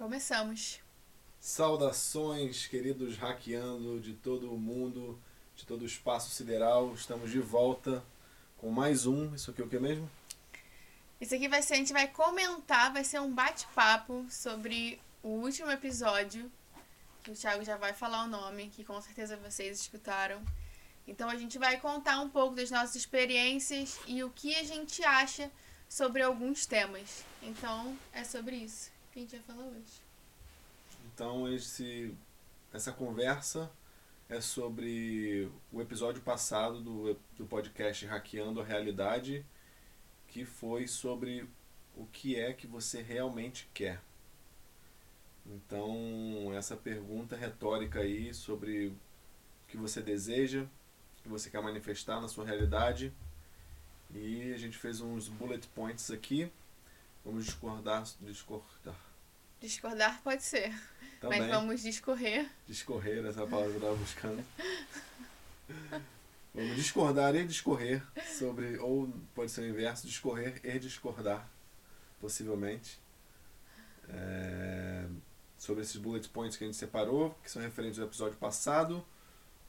Começamos. Saudações, queridos hackeando de todo o mundo, de todo o espaço sideral. Estamos de volta com mais um. Isso aqui é o que mesmo? Isso aqui vai ser, a gente vai comentar, vai ser um bate-papo sobre o último episódio, que o Thiago já vai falar o nome, que com certeza vocês escutaram. Então a gente vai contar um pouco das nossas experiências e o que a gente acha sobre alguns temas. Então é sobre isso a gente vai falar hoje. Então esse, essa conversa é sobre o episódio passado do, do podcast Hackeando a Realidade, que foi sobre o que é que você realmente quer. Então, essa pergunta retórica aí sobre o que você deseja, o que você quer manifestar na sua realidade. E a gente fez uns bullet points aqui. Vamos discordar. Discordar. Discordar pode ser. Também. Mas vamos discorrer. Discorrer, essa palavra que eu estava buscando. Vamos discordar e discorrer sobre, ou pode ser o inverso, discorrer e discordar, possivelmente, é, sobre esses bullet points que a gente separou, que são referentes ao episódio passado.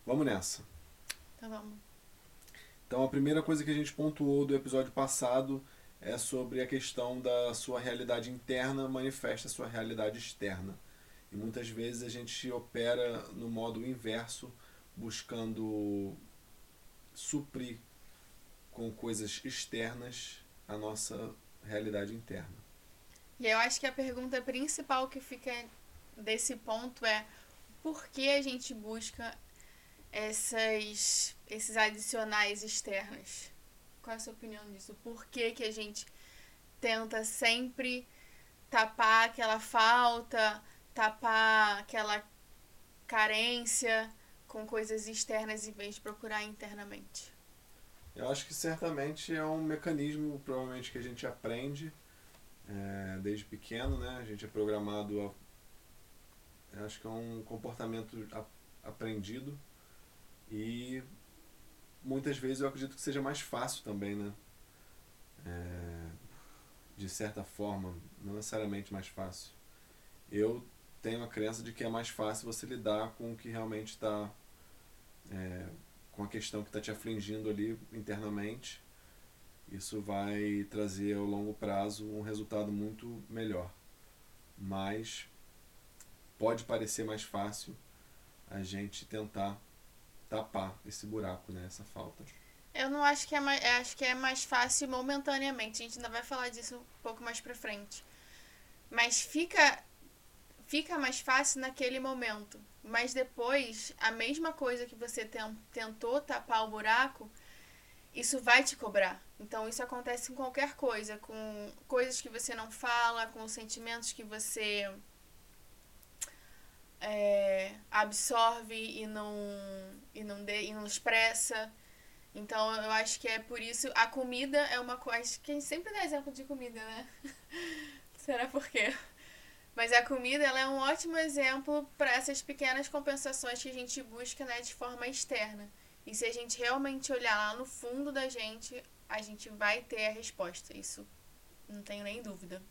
Vamos nessa. Então vamos. Então, a primeira coisa que a gente pontuou do episódio passado é sobre a questão da sua realidade interna manifesta a sua realidade externa. E muitas vezes a gente opera no modo inverso, buscando suprir com coisas externas a nossa realidade interna. E eu acho que a pergunta principal que fica desse ponto é por que a gente busca essas, esses adicionais externos? Qual é a sua opinião disso? Por que, que a gente tenta sempre tapar aquela falta, tapar aquela carência com coisas externas em vez de procurar internamente? Eu acho que certamente é um mecanismo, provavelmente, que a gente aprende é, desde pequeno, né? A gente é programado a. Eu acho que é um comportamento aprendido e muitas vezes eu acredito que seja mais fácil também, né? É, de certa forma, não necessariamente mais fácil. Eu tenho a crença de que é mais fácil você lidar com o que realmente está. É, com a questão que está te afligindo ali internamente. Isso vai trazer ao longo prazo um resultado muito melhor. Mas pode parecer mais fácil a gente tentar tapar esse buraco, né? Essa falta. Eu não acho que é mais, acho que é mais fácil momentaneamente. A gente ainda vai falar disso um pouco mais pra frente. Mas fica fica mais fácil naquele momento. Mas depois, a mesma coisa que você tem, tentou tapar o buraco, isso vai te cobrar. Então isso acontece com qualquer coisa, com coisas que você não fala, com sentimentos que você é, absorve e não, e, não de, e não expressa. Então eu acho que é por isso. A comida é uma coisa. que a gente sempre dá exemplo de comida, né? Será por quê? Mas a comida ela é um ótimo exemplo para essas pequenas compensações que a gente busca né, de forma externa. E se a gente realmente olhar lá no fundo da gente, a gente vai ter a resposta. Isso não tenho nem dúvida.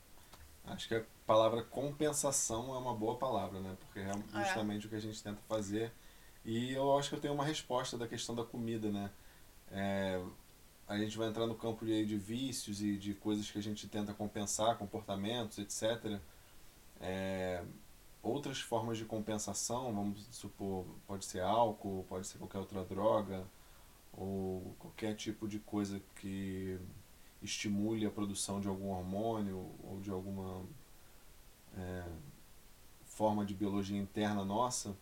Acho que a palavra compensação é uma boa palavra, né? Porque é justamente é. o que a gente tenta fazer. E eu acho que eu tenho uma resposta da questão da comida, né? É, a gente vai entrar no campo de, de vícios e de coisas que a gente tenta compensar, comportamentos, etc. É, outras formas de compensação, vamos supor, pode ser álcool, pode ser qualquer outra droga, ou qualquer tipo de coisa que estimule a produção de algum hormônio ou de alguma é, forma de biologia interna nossa,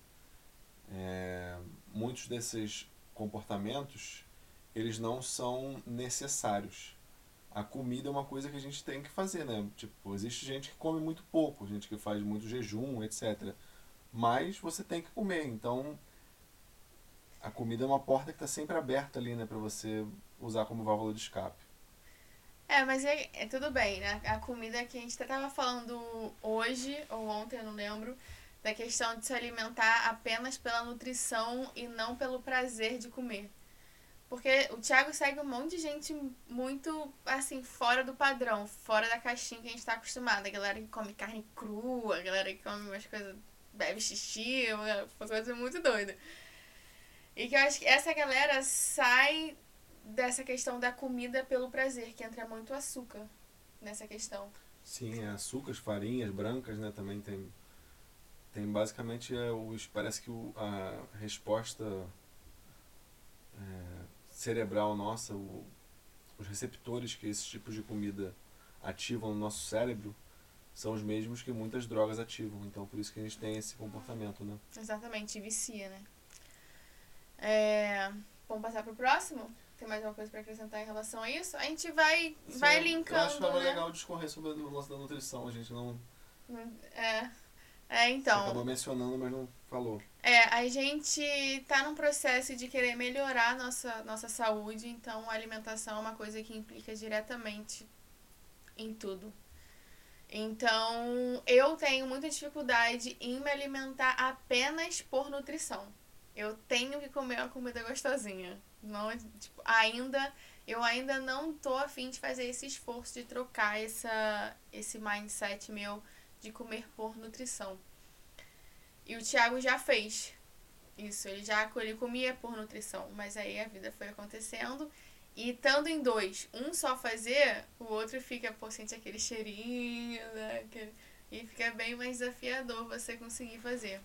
é, muitos desses comportamentos eles não são necessários. A comida é uma coisa que a gente tem que fazer, né? Tipo, existe gente que come muito pouco, gente que faz muito jejum, etc. Mas você tem que comer, então a comida é uma porta que está sempre aberta ali, né, para você usar como válvula de escape. É, mas é, é tudo bem, né? A comida que a gente estava falando hoje ou ontem, eu não lembro, da questão de se alimentar apenas pela nutrição e não pelo prazer de comer. Porque o Thiago segue um monte de gente muito, assim, fora do padrão, fora da caixinha que a gente tá acostumado. A galera que come carne crua, a galera que come umas coisas, bebe xixi, uma coisa muito doida. E que eu acho que essa galera sai dessa questão da comida pelo prazer, que entra muito açúcar nessa questão. Sim, é açúcares, farinhas brancas, né? Também tem. Tem basicamente é, os, parece que o, a resposta é, cerebral nossa, o, os receptores que esses tipos de comida ativam no nosso cérebro são os mesmos que muitas drogas ativam. Então por isso que a gente tem esse comportamento, né? Exatamente, vicia, né? É, vamos passar pro próximo? Tem mais alguma coisa para acrescentar em relação a isso? A gente vai, Sim, vai linkando. Eu acho que né? legal discorrer sobre o lance da nutrição. A gente não. É. É, então. Você acabou mencionando, mas não falou. É, a gente tá num processo de querer melhorar nossa, nossa saúde, então a alimentação é uma coisa que implica diretamente em tudo. Então, eu tenho muita dificuldade em me alimentar apenas por nutrição. Eu tenho que comer uma comida gostosinha. Não, tipo, ainda eu ainda não tô afim de fazer esse esforço de trocar essa, esse mindset meu de comer por nutrição. E o Thiago já fez isso, ele já ele comia por nutrição, mas aí a vida foi acontecendo. E estando em dois, um só fazer, o outro fica, pô, sente aquele cheirinho, né? E fica bem mais desafiador você conseguir fazer.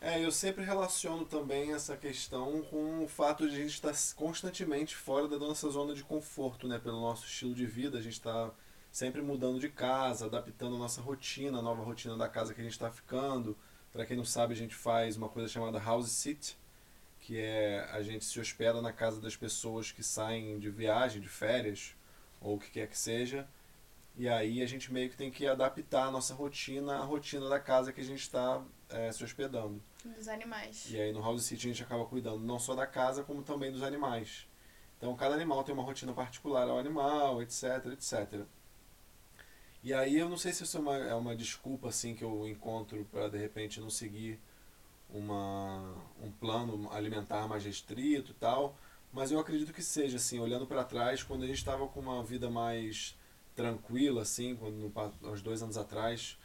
É, eu sempre relaciono também essa questão com o fato de a gente estar constantemente fora da nossa zona de conforto, né? Pelo nosso estilo de vida, a gente está sempre mudando de casa, adaptando a nossa rotina, a nova rotina da casa que a gente está ficando. Para quem não sabe, a gente faz uma coisa chamada house sit, que é a gente se hospeda na casa das pessoas que saem de viagem, de férias, ou o que quer que seja. E aí a gente meio que tem que adaptar a nossa rotina à rotina da casa que a gente está é, se hospedando. Dos animais. E aí no House City a gente acaba cuidando não só da casa, como também dos animais. Então cada animal tem uma rotina particular ao animal, etc, etc. E aí eu não sei se isso é uma, é uma desculpa assim que eu encontro para de repente não seguir uma, um plano alimentar mais restrito e tal, mas eu acredito que seja assim, olhando para trás, quando a gente estava com uma vida mais tranquila assim, quando uns dois anos atrás,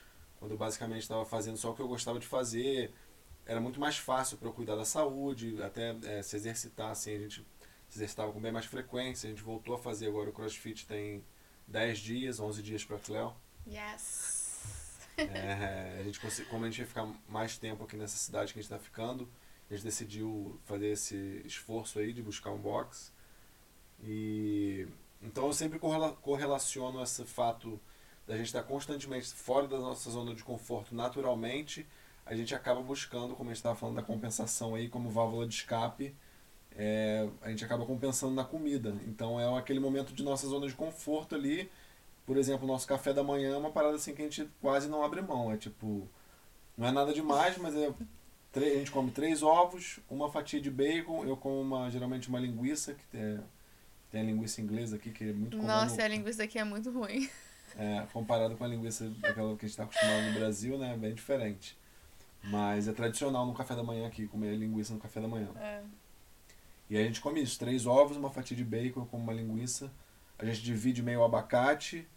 quando eu basicamente estava fazendo só o que eu gostava de fazer, era muito mais fácil para eu cuidar da saúde, até é, se exercitar assim, a gente se exercitava com bem mais frequência, a gente voltou a fazer agora o CrossFit tem 10 dias, 11 dias para Cleo. Yes. É, a gente, como a gente ia ficar mais tempo aqui nessa cidade que a gente está ficando, a gente decidiu fazer esse esforço aí de buscar um box. E então eu sempre correlaciono esse fato da gente estar constantemente fora da nossa zona de conforto naturalmente, a gente acaba buscando, como a gente estava falando da compensação aí, como válvula de escape, é, a gente acaba compensando na comida. Então é aquele momento de nossa zona de conforto ali. Por exemplo, o nosso café da manhã é uma parada assim que a gente quase não abre mão. É tipo, não é nada demais, mas é a gente come três ovos, uma fatia de bacon, eu como uma, geralmente uma linguiça, que tem, tem a linguiça inglesa aqui, que é muito comum. Nossa, no, a linguiça aqui é muito ruim. É, comparado com a linguiça aquela que a gente está acostumado no Brasil, né? É bem diferente. Mas é tradicional no café da manhã aqui, comer linguiça no café da manhã. É. E aí a gente come isso, três ovos, uma fatia de bacon com uma linguiça. A gente divide meio abacate.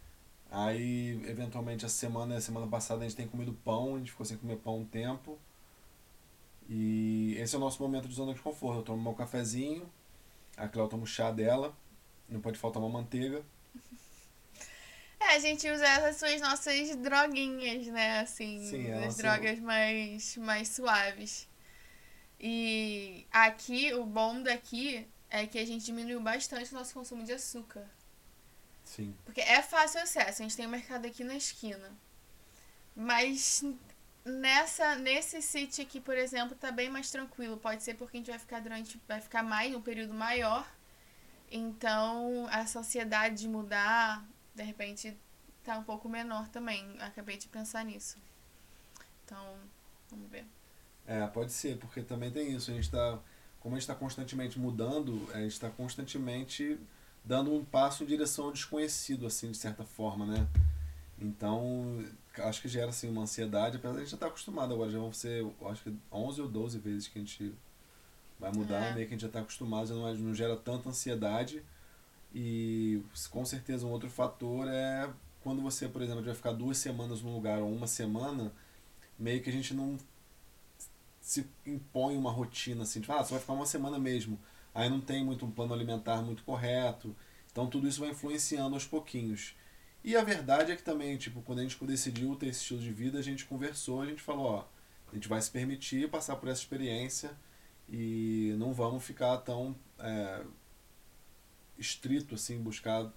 Aí, eventualmente, a semana, a semana passada a gente tem comido pão, a gente ficou sem comer pão um tempo. E esse é o nosso momento de zona de conforto. Eu tomo meu cafezinho, a Cléo toma o chá dela, não pode faltar uma manteiga. É, a gente usa essas suas nossas droguinhas, né? Assim, Sim, as drogas mais, mais suaves. E aqui, o bom daqui é que a gente diminuiu bastante o nosso consumo de açúcar. Sim. Porque é fácil acesso, a gente tem um mercado aqui na esquina. Mas nessa nesse sítio aqui, por exemplo, tá bem mais tranquilo. Pode ser porque a gente vai ficar durante vai ficar mais um período maior. Então, a sociedade de mudar de repente tá um pouco menor também. Acabei de pensar nisso. Então, vamos ver. É, pode ser, porque também tem isso. A gente tá, como a gente está constantemente mudando, a gente está constantemente dando um passo em direção ao desconhecido, assim, de certa forma, né? Então, acho que gera assim, uma ansiedade, apesar de a gente já estar tá acostumado agora. Já vão ser, acho que 11 ou 12 vezes que a gente Vai mudar, é. meio que a gente já está acostumado, já não, não gera tanta ansiedade. E com certeza um outro fator é quando você, por exemplo, vai ficar duas semanas num lugar ou uma semana, meio que a gente não se impõe uma rotina assim, de, ah, você vai ficar uma semana mesmo. Aí não tem muito um plano alimentar muito correto. Então tudo isso vai influenciando aos pouquinhos. E a verdade é que também, tipo, quando a gente decidiu ter esse estilo de vida, a gente conversou, a gente falou, ó, a gente vai se permitir passar por essa experiência e não vamos ficar tão é, estrito assim, buscar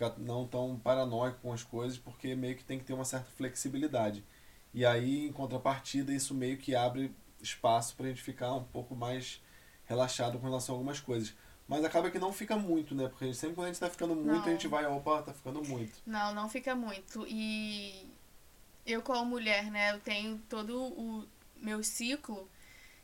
ficar não tão paranoico com as coisas, porque meio que tem que ter uma certa flexibilidade. E aí, em contrapartida, isso meio que abre espaço para a gente ficar um pouco mais relaxado com relação a algumas coisas. Mas acaba que não fica muito, né? Porque sempre quando a gente tá ficando muito, não. a gente vai, opa, tá ficando muito. Não, não fica muito. E eu como mulher, né, eu tenho todo o meu ciclo.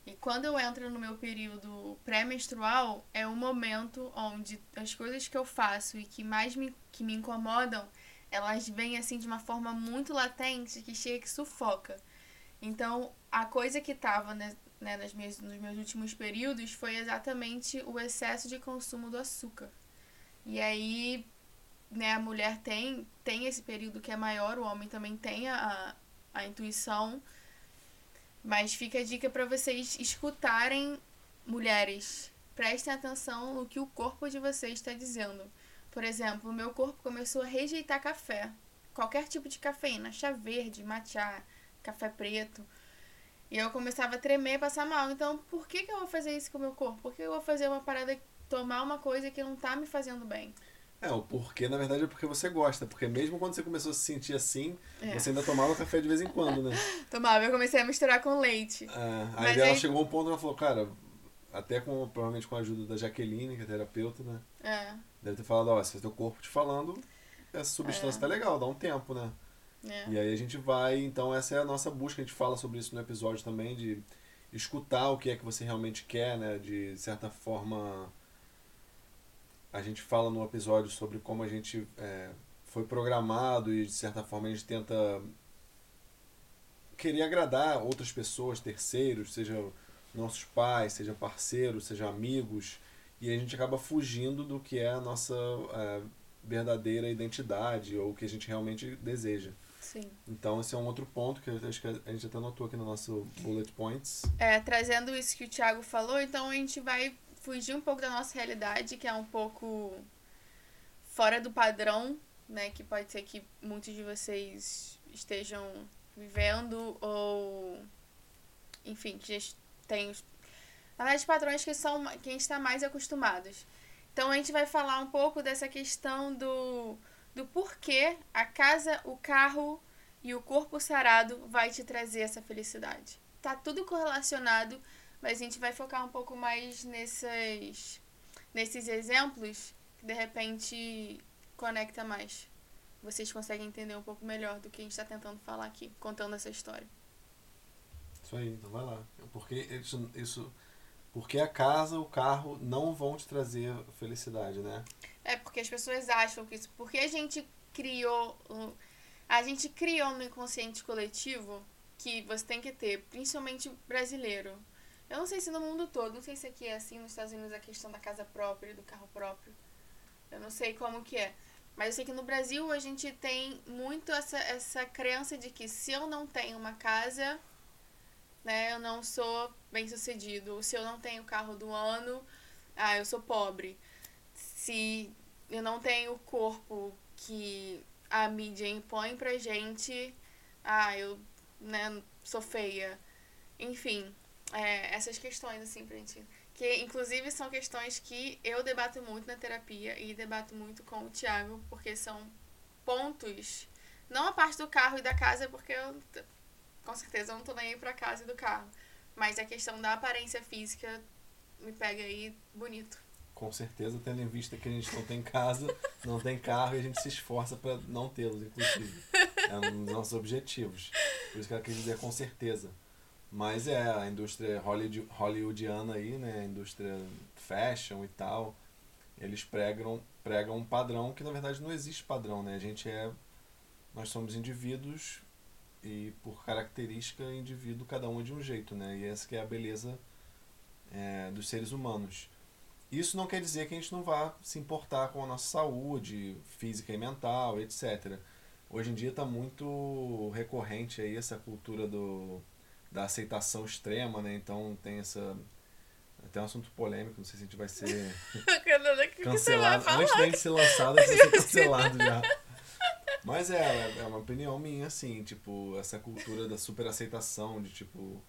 E quando eu entro no meu período pré-menstrual, é um momento onde as coisas que eu faço e que mais me, que me incomodam, elas vêm assim de uma forma muito latente que chega que sufoca. Então, a coisa que tava né, né, nas minhas, nos meus últimos períodos foi exatamente o excesso de consumo do açúcar. E aí, né, a mulher tem, tem esse período que é maior, o homem também tem a, a intuição. Mas fica a dica para vocês escutarem mulheres. Prestem atenção no que o corpo de vocês está dizendo. Por exemplo, o meu corpo começou a rejeitar café. Qualquer tipo de cafeína, chá verde, matcha, café preto. E eu começava a tremer, passar mal. Então, por que, que eu vou fazer isso com o meu corpo? Por que eu vou fazer uma parada, tomar uma coisa que não tá me fazendo bem? É, o porquê, na verdade, é porque você gosta. Porque mesmo quando você começou a se sentir assim, é. você ainda tomava café de vez em quando, né? tomava, eu comecei a misturar com leite. É, aí ela aí... chegou a um ponto que ela falou, cara, até com, provavelmente com a ajuda da Jaqueline, que é terapeuta, né? É. Deve ter falado, ó, se é teu corpo te falando, essa substância é. tá legal, dá um tempo, né? É. E aí a gente vai, então essa é a nossa busca, a gente fala sobre isso no episódio também, de escutar o que é que você realmente quer, né? De certa forma, a gente fala no episódio sobre como a gente é, foi programado e de certa forma a gente tenta querer agradar outras pessoas, terceiros, seja nossos pais, seja parceiros, seja amigos, e a gente acaba fugindo do que é a nossa é, verdadeira identidade ou o que a gente realmente deseja. Sim. Então, esse é um outro ponto que acho que a gente até notou aqui no nosso bullet points. É, trazendo isso que o Thiago falou, então a gente vai fugir um pouco da nossa realidade, que é um pouco fora do padrão, né? Que pode ser que muitos de vocês estejam vivendo ou enfim, que já tem os na verdade, padrões que são que a gente está mais acostumados. Então a gente vai falar um pouco dessa questão do do porquê a casa, o carro e o corpo sarado vai te trazer essa felicidade. Tá tudo correlacionado, mas a gente vai focar um pouco mais nesses, nesses exemplos que de repente conecta mais. Vocês conseguem entender um pouco melhor do que a gente está tentando falar aqui, contando essa história. Isso aí, então vai lá. Porque isso, isso porque a casa, o carro não vão te trazer felicidade, né? É porque as pessoas acham que isso. Porque a gente criou. A gente criou no inconsciente coletivo que você tem que ter, principalmente brasileiro. Eu não sei se no mundo todo, não sei se aqui é assim nos Estados Unidos a questão da casa própria e do carro próprio. Eu não sei como que é. Mas eu sei que no Brasil a gente tem muito essa, essa crença de que se eu não tenho uma casa, né, eu não sou bem sucedido. Se eu não tenho o carro do ano, ah, eu sou pobre. Se eu não tenho o corpo que a mídia impõe pra gente, ah, eu né, sou feia. Enfim, é, essas questões, assim, pra gente. Que inclusive são questões que eu debato muito na terapia e debato muito com o Thiago, porque são pontos. Não a parte do carro e da casa, porque eu com certeza eu não tô nem aí pra casa e do carro. Mas a questão da aparência física me pega aí bonito. Com certeza, tendo em vista que a gente não tem casa, não tem carro e a gente se esforça para não tê-los, inclusive. É um dos nossos objetivos. Por isso que ela quis dizer com certeza. Mas é, a indústria hollywoodiana aí, né? A indústria fashion e tal, eles pregam, pregam um padrão que na verdade não existe padrão, né? A gente é. Nós somos indivíduos e por característica indivíduo cada um é de um jeito, né? E essa que é a beleza é, dos seres humanos. Isso não quer dizer que a gente não vá se importar com a nossa saúde física e mental, etc. Hoje em dia está muito recorrente aí essa cultura do, da aceitação extrema, né? Então tem essa até um assunto polêmico, não sei se a gente vai ser cancelado. Vai Antes de gente ser lançado, a gente vai ser cancelado já. Mas é, é uma opinião minha, assim, tipo, essa cultura da superaceitação, de tipo,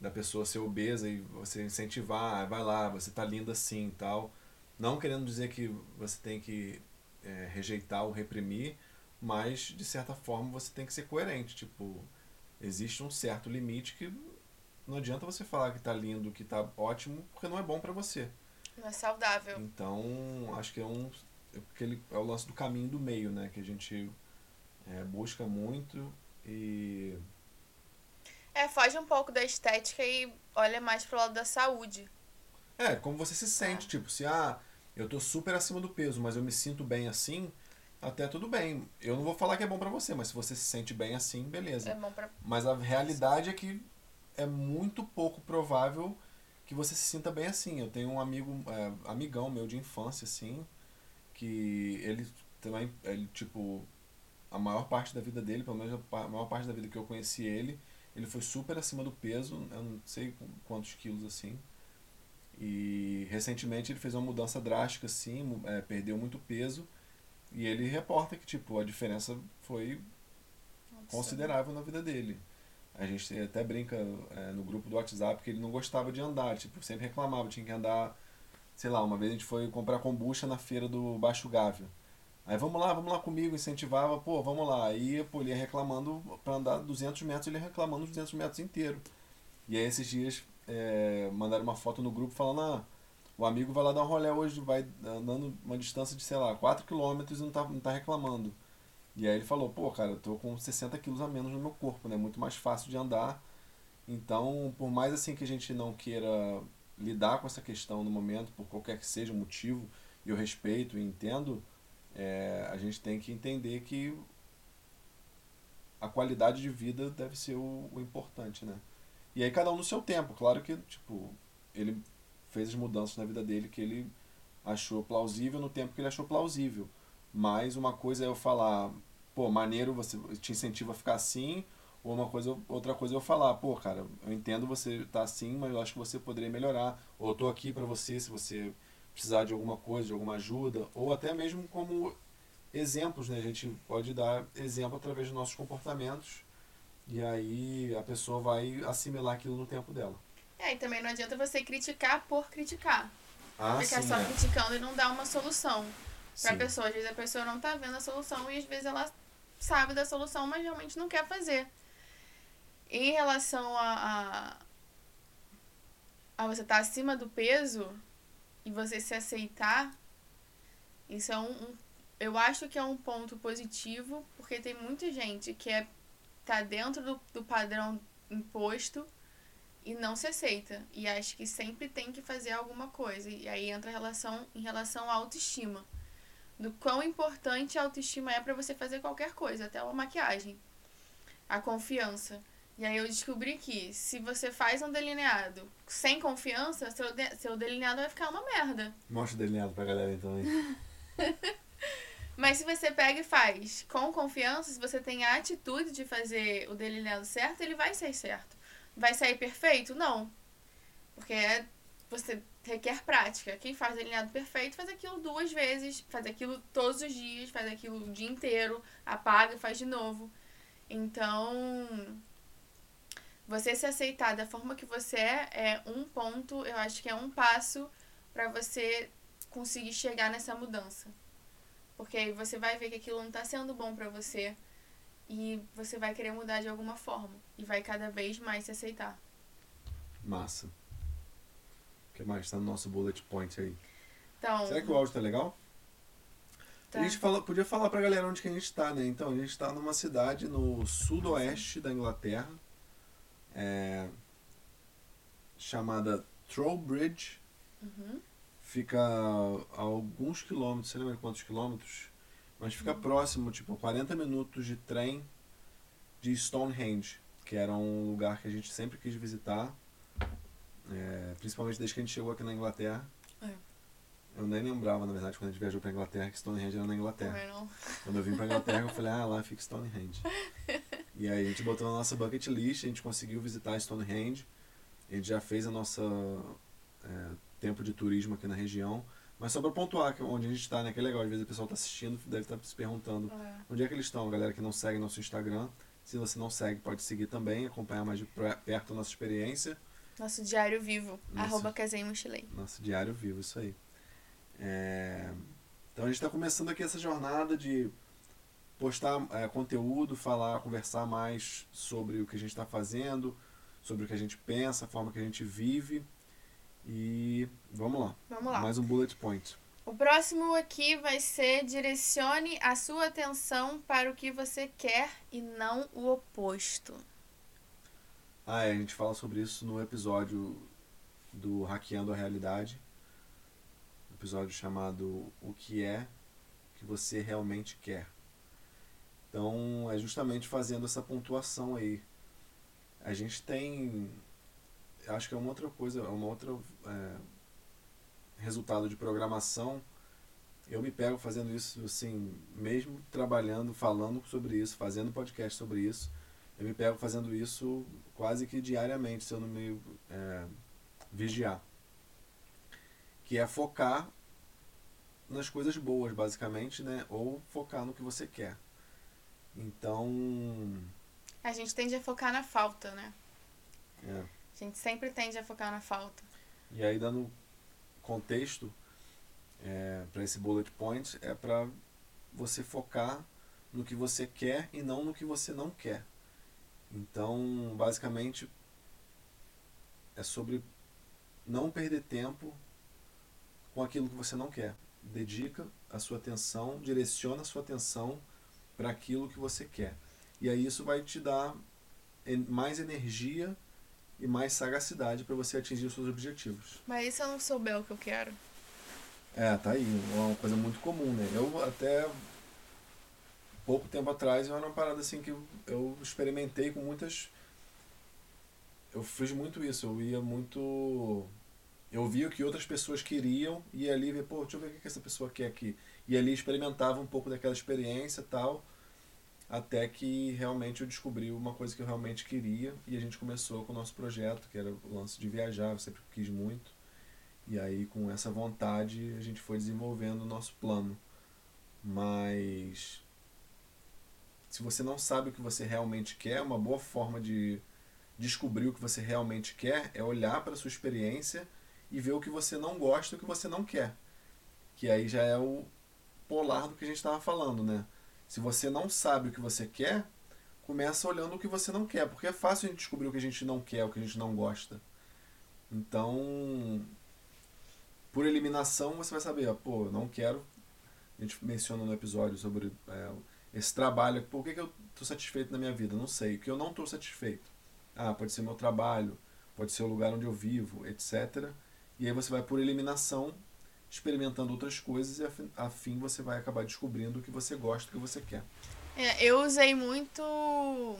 da pessoa ser obesa e você incentivar, ah, vai lá, você tá linda assim e tal. Não querendo dizer que você tem que é, rejeitar ou reprimir, mas de certa forma você tem que ser coerente. Tipo, existe um certo limite que não adianta você falar que tá lindo, que tá ótimo, porque não é bom para você. Não é saudável. Então, acho que é um. Aquele, é o lance do caminho do meio, né? Que a gente é, busca muito e é, foge um pouco da estética e olha mais pro lado da saúde. É, como você se sente, é. tipo, se ah, eu tô super acima do peso, mas eu me sinto bem assim, até tudo bem. Eu não vou falar que é bom para você, mas se você se sente bem assim, beleza. É bom pra... Mas a realidade é que é muito pouco provável que você se sinta bem assim. Eu tenho um amigo, é, amigão meu de infância, assim, que ele também, ele, tipo, a maior parte da vida dele, pelo menos a maior parte da vida que eu conheci ele, ele foi super acima do peso, eu não sei quantos quilos assim. E recentemente ele fez uma mudança drástica assim, é, perdeu muito peso. E ele reporta que tipo, a diferença foi considerável na vida dele. A gente até brinca é, no grupo do WhatsApp que ele não gostava de andar, tipo, sempre reclamava, tinha que andar, sei lá, uma vez a gente foi comprar kombucha na feira do Baixo Gávea. Aí vamos lá, vamos lá comigo, incentivava, pô, vamos lá. Aí pô, ele ia reclamando para andar 200 metros, ele ia reclamando os 200 metros inteiro. E aí esses dias é, mandaram uma foto no grupo falando, ah, o amigo vai lá dar um rolê hoje, vai andando uma distância de, sei lá, 4 km e não tá, não tá reclamando. E aí ele falou, pô, cara, eu tô com 60 quilos a menos no meu corpo, né? Muito mais fácil de andar. Então, por mais assim que a gente não queira lidar com essa questão no momento, por qualquer que seja o motivo, eu respeito e entendo, é, a gente tem que entender que a qualidade de vida deve ser o, o, importante, né? E aí cada um no seu tempo. Claro que, tipo, ele fez as mudanças na vida dele que ele achou plausível no tempo que ele achou plausível. Mas uma coisa é eu falar, pô, maneiro, você te incentiva a ficar assim, ou uma coisa, outra coisa é eu falar, pô, cara, eu entendo você tá assim, mas eu acho que você poderia melhorar. Ou eu tô aqui para você se você precisar de alguma coisa, de alguma ajuda, ou até mesmo como exemplos, né? A gente pode dar exemplo através dos nossos comportamentos e aí a pessoa vai assimilar aquilo no tempo dela. É, e também não adianta você criticar por criticar. Ah, Ficar sim, só é. criticando e não dar uma solução para a pessoa. Às vezes a pessoa não tá vendo a solução e às vezes ela sabe da solução, mas realmente não quer fazer. Em relação a, a, a você estar tá acima do peso, e você se aceitar, isso é um, um, eu acho que é um ponto positivo, porque tem muita gente que é tá dentro do, do padrão imposto e não se aceita e acha que sempre tem que fazer alguma coisa e aí entra a relação em relação à autoestima do quão importante a autoestima é para você fazer qualquer coisa até uma maquiagem a confiança e aí eu descobri que se você faz um delineado sem confiança, seu, de, seu delineado vai ficar uma merda. Mostra o delineado pra galera então aí. Mas se você pega e faz com confiança, se você tem a atitude de fazer o delineado certo, ele vai sair certo. Vai sair perfeito? Não. Porque é, você requer prática. Quem faz delineado perfeito faz aquilo duas vezes, faz aquilo todos os dias, faz aquilo o dia inteiro, apaga e faz de novo. Então, você se aceitar da forma que você é é um ponto, eu acho que é um passo para você conseguir chegar nessa mudança. Porque aí você vai ver que aquilo não tá sendo bom para você e você vai querer mudar de alguma forma e vai cada vez mais se aceitar. Massa. O que mais tá no nosso bullet point aí? Então, Será que o áudio tá legal? tá. A gente fala, podia falar pra galera onde que a gente tá, né? Então, a gente tá numa cidade no sudoeste da Inglaterra, é, chamada Trowbridge. Uhum. Fica a alguns quilômetros, você lembra quantos quilômetros? Mas fica próximo, tipo, 40 minutos de trem de Stonehenge, que era um lugar que a gente sempre quis visitar. É, principalmente desde que a gente chegou aqui na Inglaterra. É. Eu nem lembrava, na verdade, quando a gente viajou pra Inglaterra, que Stonehenge era na Inglaterra. Não. Quando eu vim pra Inglaterra, eu falei, ah, lá fica Stonehenge. e aí a gente botou na nossa bucket list, a gente conseguiu visitar Stonehenge. A gente já fez a nossa é, tempo de turismo aqui na região. Mas só pra pontuar que onde a gente tá, né? Que é legal, às vezes o pessoal tá assistindo, deve estar tá se perguntando É. onde é que eles estão. A galera que não segue nosso Instagram, se você não segue, pode seguir também, acompanhar mais de per- perto a nossa experiência. Nosso diário vivo. Nossa. Arroba Casei Mochilei. Nosso diário vivo, isso aí. É, Então a gente está começando aqui essa jornada de postar é, conteúdo, falar, conversar mais sobre o que a gente está fazendo, sobre o que a gente pensa, a forma que a gente vive. E vamos lá. Vamos lá. Mais um bullet point. O próximo aqui vai ser direcione a sua atenção para o que você quer e não o oposto. Ah, é, a gente fala sobre isso no episódio do Hackeando a Realidade. Episódio chamado O que é que você realmente quer. Então, é justamente fazendo essa pontuação aí. A gente tem. Acho que é uma outra coisa, é uma outra. é, resultado de programação. Eu me pego fazendo isso, assim, mesmo trabalhando, falando sobre isso, fazendo podcast sobre isso. Eu me pego fazendo isso quase que diariamente, se eu não me é, vigiar. Que é focar nas coisas boas, basicamente, né? Ou focar no que você quer. Então, A gente tende a focar na falta, né? é. A gente sempre tende a focar na falta. E aí, dando contexto é, para esse bullet point, é para você focar no que você quer e não no que você não quer. Então, basicamente, é sobre não perder tempo com aquilo que você não quer. Dedica a sua atenção, direciona a sua atenção para aquilo que você quer. E aí isso vai te dar mais energia e mais sagacidade para você atingir os seus objetivos. Mas e se eu não souber o que eu quero? É, tá aí, é uma coisa muito comum, né? Eu até pouco tempo atrás eu era uma parada assim que eu, experimentei com muitas. Eu fiz muito isso, eu ia muito. Eu via o que outras pessoas queriam e ali ver, pô, deixa eu ver o que que essa pessoa quer aqui. E ali experimentava um pouco daquela experiência e tal, até que realmente eu descobri uma coisa que eu realmente queria e a gente começou com o nosso projeto, que era o lance de viajar, eu sempre quis muito. E aí, com essa vontade, a gente foi desenvolvendo o nosso plano. Mas. Se você não sabe o que você realmente quer, uma boa forma de descobrir o que você realmente quer é olhar para sua experiência e ver o que você não gosta e o que você não quer. Que aí já é o polar do que a gente estava falando, né? Se você não sabe o que você quer, começa olhando o que você não quer, porque é fácil a gente descobrir o que a gente não quer, o que a gente não gosta. Então, por eliminação, você vai saber, pô, não quero. A gente menciona no episódio sobre é, esse trabalho. Por que, que eu estou satisfeito na minha vida? Não sei. O que eu não estou satisfeito? Ah, pode ser meu trabalho, pode ser o lugar onde eu vivo, etc. E aí você vai por eliminação, experimentando outras coisas e afim, você vai acabar descobrindo o que você gosta, o que você quer. É, eu usei muito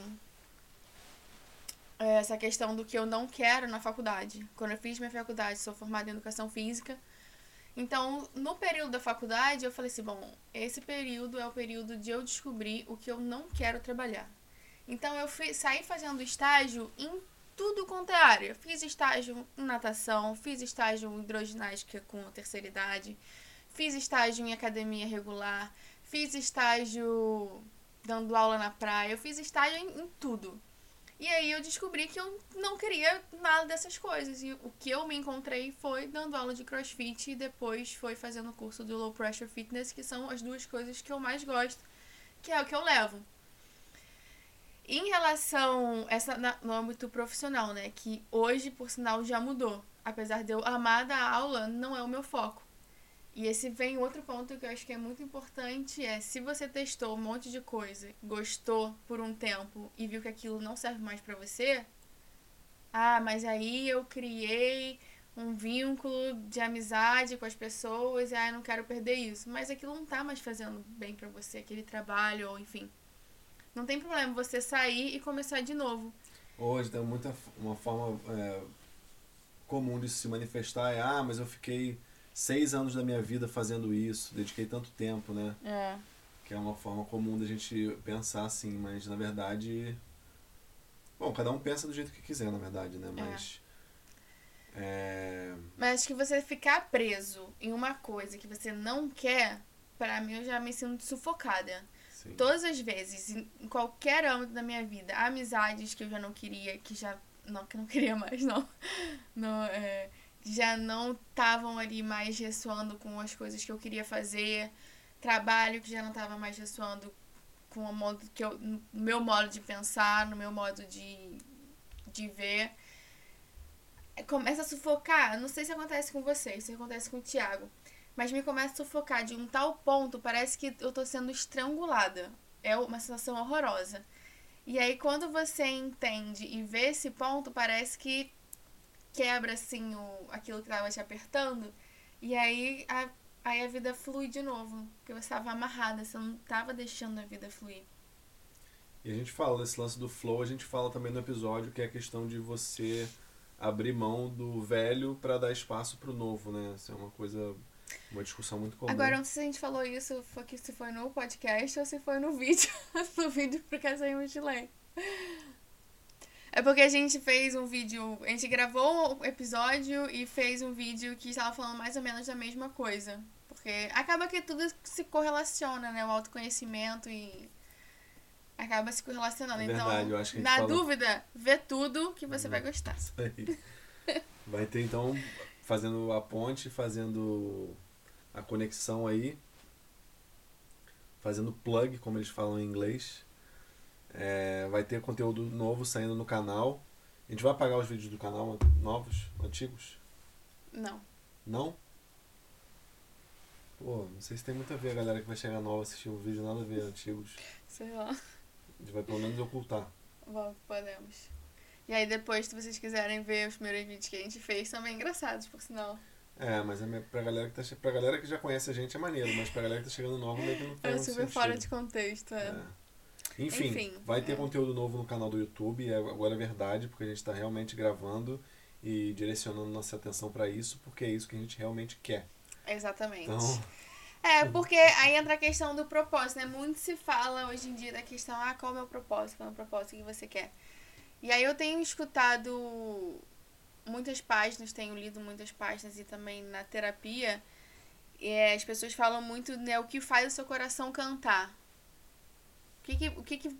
é, essa questão do que eu não quero na faculdade. Quando eu fiz minha faculdade, sou formada em educação física. Então, no período da faculdade, eu falei assim: bom, esse período é o período de eu descobrir o que eu não quero trabalhar. Então, eu fui, saí fazendo estágio em tudo quanto é área. Fiz estágio em natação, fiz estágio em hidroginástica com terceira idade, fiz estágio em academia regular, fiz estágio dando aula na praia, eu fiz estágio em, em tudo. E aí eu descobri que eu não queria nada dessas coisas. E o que eu me encontrei foi dando aula de crossfit e depois foi fazendo o curso do Low Pressure Fitness, que são as duas coisas que eu mais gosto, que é o que eu levo. Em relação essa no âmbito profissional, né, que hoje por sinal já mudou. Apesar de eu amar dar aula, não é o meu foco. E esse vem outro ponto que eu acho que é muito importante, é se você testou um monte de coisa, gostou por um tempo e viu que aquilo não serve mais pra você, ah, mas aí eu criei um vínculo de amizade com as pessoas e ah, eu não quero perder isso. Mas aquilo não tá mais fazendo bem pra você, aquele trabalho ou enfim. Não tem problema você sair e começar de novo. Hoje tem muita uma forma é, comum de se manifestar é, ah, mas eu fiquei seis anos da minha vida fazendo isso, dediquei tanto tempo, né? É. Que é uma forma comum da gente pensar assim, mas na verdade. Bom, cada um pensa do jeito que quiser, na verdade, né? Mas. É. Mas que você ficar preso em uma coisa que você não quer, para mim eu já me sinto sufocada. Sim. Todas as vezes, em qualquer âmbito da minha vida, amizades que eu já não queria, que já. Não, que não queria mais, não. não é, já não estavam ali mais ressoando com as coisas que eu queria fazer. Trabalho que já não estava mais ressoando com o modo que eu, no meu modo de pensar, no meu modo de, de ver. Começa a sufocar. Não sei se acontece com você, se acontece com o Thiago mas me começa a sufocar de um tal ponto, parece que eu tô sendo estrangulada. É uma sensação horrorosa. E aí quando você entende e vê esse ponto, parece que quebra assim o, aquilo que tava te apertando. E aí a, aí a vida flui de novo. Porque você estava amarrada, você não tava deixando a vida fluir. E a gente fala desse lance do flow, a gente fala também no episódio que é a questão de você abrir mão do velho para dar espaço pro novo, né? Isso é uma coisa uma discussão muito comum. Agora, não sei se a gente falou isso, se foi no podcast ou se foi no vídeo. no vídeo porque saiu de lei. É porque a gente fez um vídeo, a gente gravou um episódio e fez um vídeo que estava falando mais ou menos da mesma coisa. Porque acaba que tudo se correlaciona, né? O autoconhecimento e acaba se correlacionando. É então, verdade, eu acho que na falou- dúvida, vê tudo que você Hum. vai gostar. Isso aí. Vai ter então, fazendo a ponte, fazendo a conexão aí, fazendo plug, como eles falam em inglês. É, vai ter conteúdo novo saindo no canal. A gente vai apagar os vídeos do canal novos, antigos? Não. Não? Pô, não sei se tem muito a ver a galera que vai chegar nova assistir um vídeo nada a ver antigos. Sei lá. A gente vai pelo menos ocultar. Bom, podemos. E aí depois, se vocês quiserem ver os primeiros vídeos que a gente fez, são bem engraçados, por sinal. É, mas é pra galera que tá pra galera que já conhece a gente é maneiro, mas pra galera que tá chegando nova meio que não tem É super sentido. fora de contexto, é. É. Enfim, Enfim, vai ter é. conteúdo novo no canal do YouTube, é- agora é verdade, porque a gente está realmente gravando e direcionando nossa atenção para isso, porque é isso que a gente realmente quer. Exatamente. Então, É, porque aí entra a questão do propósito, né? Muito se fala hoje em dia da questão, ah, qual é o meu propósito, qual é o propósito que você quer. E aí eu tenho escutado muitas páginas, tenho lido muitas páginas e também na terapia, é, as pessoas falam muito, né, o que faz o seu coração cantar. O que que, o que, que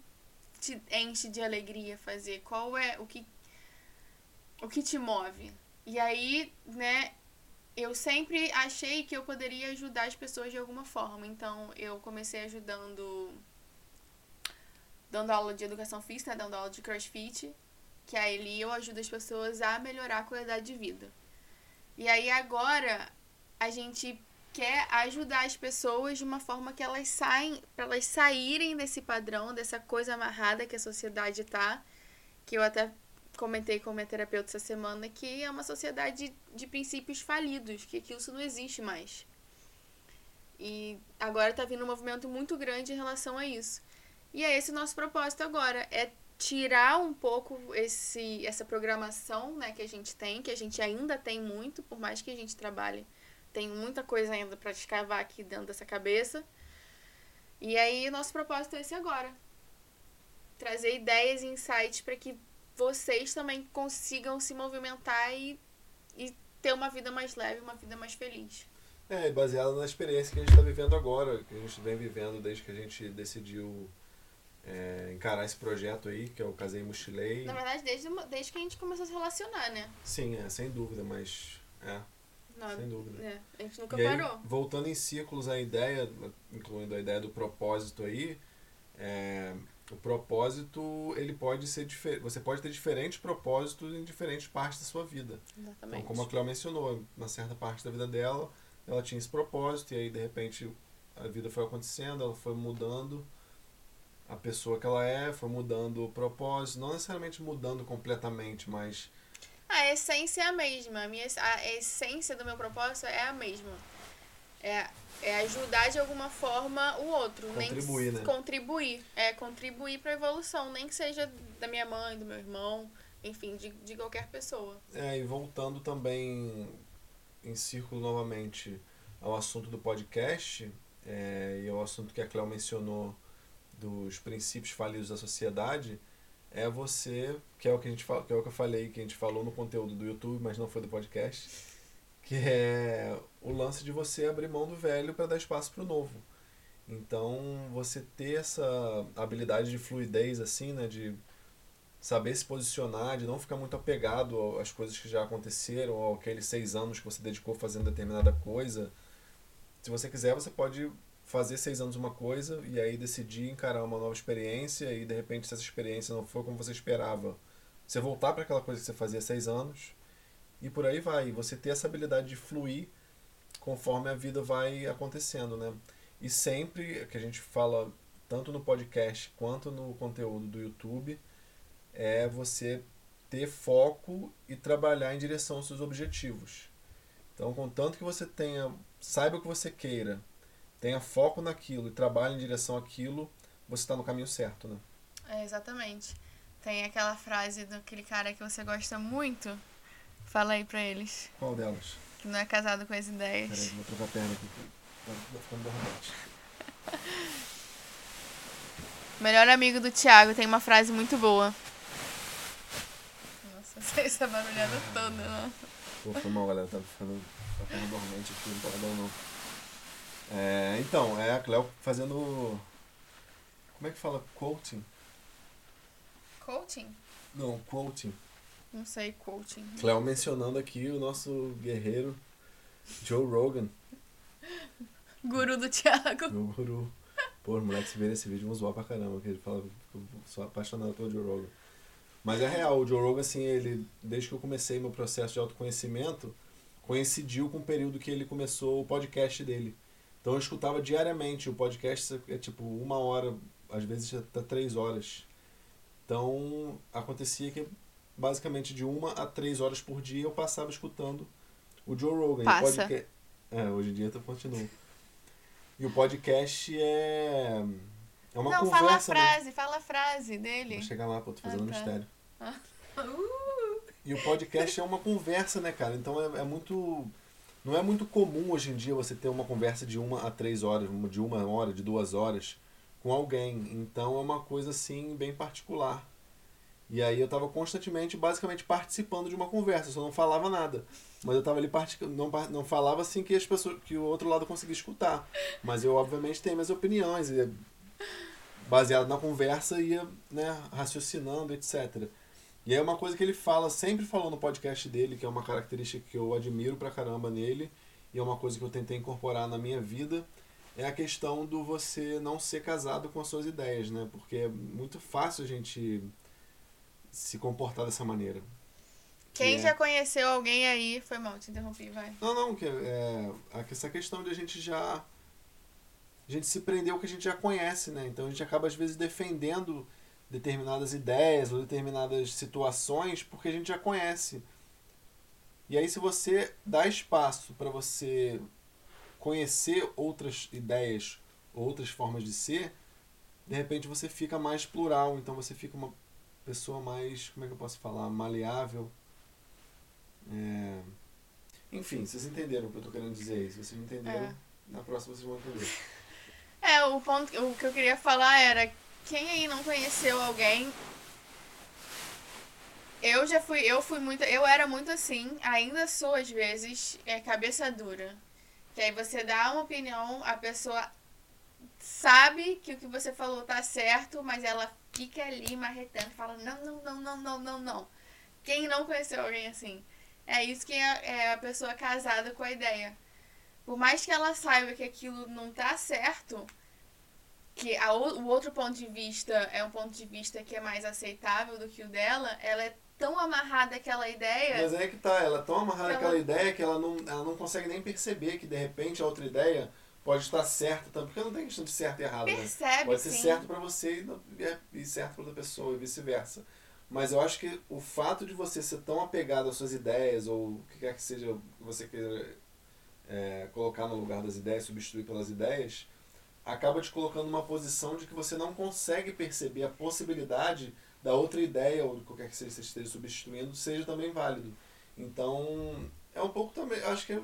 te enche de alegria fazer? Qual é o que o que te move? E aí, né, eu sempre achei que eu poderia ajudar as pessoas de alguma forma. Então, eu comecei ajudando. Dando aula de educação física, né, dando aula de crossfit. Que ali eu ajudo as pessoas a melhorar a qualidade de vida. E aí agora a gente quer ajudar as pessoas de uma forma que elas saem, para elas saírem desse padrão, dessa coisa amarrada que a sociedade tá, que eu até comentei com minha terapeuta essa semana que é uma sociedade de princípios falidos, que, isso não existe mais. E agora tá vindo um movimento muito grande em relação a isso. E é esse o nosso propósito agora, é tirar um pouco esse essa programação, né, que a gente tem, que a gente ainda tem muito, por mais que a gente trabalhe, tem muita coisa ainda para escavar aqui dentro dessa cabeça. E aí nosso propósito é esse agora. Trazer ideias e insights para que vocês também consigam se movimentar e, e ter uma vida mais leve, uma vida mais feliz. é baseado na experiência que a gente está vivendo agora, que a gente vem vivendo desde que a gente decidiu é, encarar esse projeto aí, que é o Casei Mochilei. Na verdade, desde, desde que a gente começou a se relacionar, né? Sim, é, sem dúvida, mas é, Não, sem dúvida. é, a gente nunca E aí, parou. voltando em círculos a ideia, incluindo a ideia do propósito aí, é, o propósito ele pode ser diferente. Você pode ter diferentes propósitos em diferentes partes da sua vida. Então, Exatamente. como a Cleo mencionou, na certa parte da vida dela, ela tinha esse propósito e aí de repente a vida foi acontecendo, ela foi mudando a pessoa que ela é, foi mudando o propósito, não necessariamente mudando completamente, mas A essência é a mesma. A, minha, a essência do meu propósito é a mesma. É, é ajudar de alguma forma o outro. Contribuir, nem né? Contribuir. É contribuir para a evolução. Nem que seja da minha mãe, do meu irmão, enfim, de, de qualquer pessoa. É, e voltando também em círculo novamente ao assunto do podcast, é, e ao assunto que a Cléo mencionou dos princípios falidos da sociedade, é você, que é o que a gente fala, que é o que eu falei, que a gente falou no conteúdo do YouTube, mas não foi do podcast, que é o lance de você abrir mão do velho para dar espaço para o novo. Então, você ter essa habilidade de fluidez assim, né, de saber se posicionar, de não ficar muito apegado às coisas que já aconteceram, aqueles seis anos que você dedicou fazendo determinada coisa. Se você quiser, você pode fazer seis anos uma coisa e aí decidir encarar uma nova experiência e de repente se essa experiência não for como você esperava, você voltar para aquela coisa que você fazia seis anos e por aí vai. Você ter essa habilidade de fluir conforme a vida vai acontecendo, né? E sempre que a gente fala tanto no podcast quanto no conteúdo do YouTube, é você ter foco e trabalhar em direção aos seus objetivos. Então, contanto que você tenha, saiba o que você queira, tenha foco naquilo e trabalhe em direção àquilo, você está no caminho certo, né? É, exatamente. Tem aquela frase daquele cara que você gosta muito. Fala aí pra eles. Qual delas? Que não é casado com as ideias. Peraí, vou trocar a perna aqui. Tá, tá ficando derramante. Melhor amigo do Thiago tem uma frase muito boa. Nossa, essa barulhada toda, né? Pô, foi mal, galera. Tá ficando. Tá ficando dormente aqui, não tá dando não. É, então, é a Cleo fazendo. Como é que fala? Quoting? Coaching? Não, quoting. Não sei, coaching. Cleo mencionando aqui o nosso guerreiro Joe Rogan. Guru do Thiago. Meu guru. Pô, os moleques se verem esse vídeo vão zoar pra caramba, que ele fala que eu sou apaixonado pelo Joe Rogan. Mas é real, o Joe Rogan, assim, ele, desde que eu comecei meu processo de autoconhecimento, coincidiu com o período que ele começou o podcast dele. Então eu escutava diariamente, o podcast é tipo uma hora, às vezes até três horas. Então acontecia que basicamente de uma a três horas por dia eu passava escutando o Joe Rogan. Passa. E o podca- É, hoje em dia eu continuo. E o podcast é. É uma não, conversa. fala a né? frase, fala a frase dele. Vou chegar lá, pô, tô fazendo Ah, tá. mistério. Uh, E o podcast é uma conversa, né, cara? Então é, é muito. Não é muito comum hoje em dia você ter uma conversa de uma a três horas, de uma hora, de duas horas com alguém. Então é uma coisa assim bem particular. E aí eu tava constantemente, basicamente, participando de uma conversa, eu só não falava nada. Mas eu tava ali partic... não, falava assim que as pessoas, que o outro lado conseguia escutar. Mas eu obviamente tenho minhas opiniões, e baseado na conversa ia, né, raciocinando, etc. E aí é uma coisa que ele fala, sempre falou no podcast dele, que é uma característica que eu admiro pra caramba nele, e é uma coisa que eu tentei incorporar na minha vida, é a questão do você não ser casado com as suas ideias, né? Porque é muito fácil a gente se comportar dessa maneira. Quem Que é- já conheceu alguém aí. Foi mal, te interrompi, vai. Não, não, que é a- essa questão de a gente já. A gente se prender ao que a gente já conhece, né? Então a gente acaba às vezes defendendo determinadas ideias ou determinadas situações porque a gente já conhece. E aí se você dá espaço para você conhecer outras ideias, outras formas de ser, de repente você fica mais plural, então você fica uma pessoa mais, como é que eu posso falar, maleável. É... Enfim, vocês entenderam o que eu tô querendo dizer aí. Se vocês não entenderam, É. na próxima vocês vão entender. É, o ponto, o que eu queria falar era, quem aí não conheceu alguém? Eu já fui, eu fui muito, eu era muito assim, ainda sou às vezes, é cabeça dura. Que aí você dá uma opinião, a pessoa sabe que o que você falou tá certo, mas ela fica ali marretando fala, não, não, não, não, não, não, não. Quem não conheceu alguém assim? É isso que é, é a pessoa casada com a ideia. Por mais que ela saiba que aquilo não tá certo, que a, o outro ponto de vista é um ponto de vista que é mais aceitável do que o dela, ela é tão amarrada àquela ideia. Mas é que tá, ela é tão amarrada Ela- àquela ideia que ela não, ela não consegue nem perceber que de repente a outra ideia pode estar certa também. Porque não tem questão de certo e errado, né? Percebe, Pode ser sim. certo pra você e, não- e é- e certo pra outra pessoa e vice-versa. Mas eu acho que o fato de você ser tão apegado às suas ideias, ou o que quer que seja que você queira é, colocar no lugar das ideias, substituir pelas ideias, acaba te colocando numa posição de que você não consegue perceber a possibilidade da outra ideia, ou de qualquer que seja, você esteja substituindo, seja também válido. Então, é um pouco também, acho que é,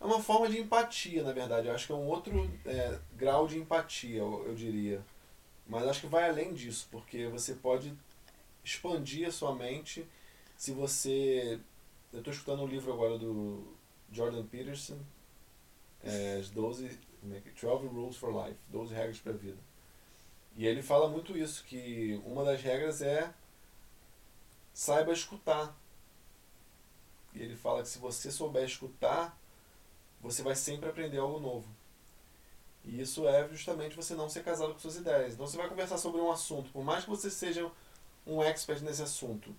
é uma forma de empatia, na verdade. Acho que é um outro é, grau de empatia, eu, eu diria. Mas acho que vai além disso, porque você pode expandir a sua mente se você. Eu estou escutando um livro agora do Jordan Peterson, é, as 12, 12 é Rules for Life, 12 regras para a vida. E ele fala muito isso, que uma das regras é saiba escutar. E ele fala que se você souber escutar, você vai sempre aprender algo novo. E isso é justamente você não ser casado com suas ideias. Então você vai conversar sobre um assunto, por mais que você seja um expert nesse assunto,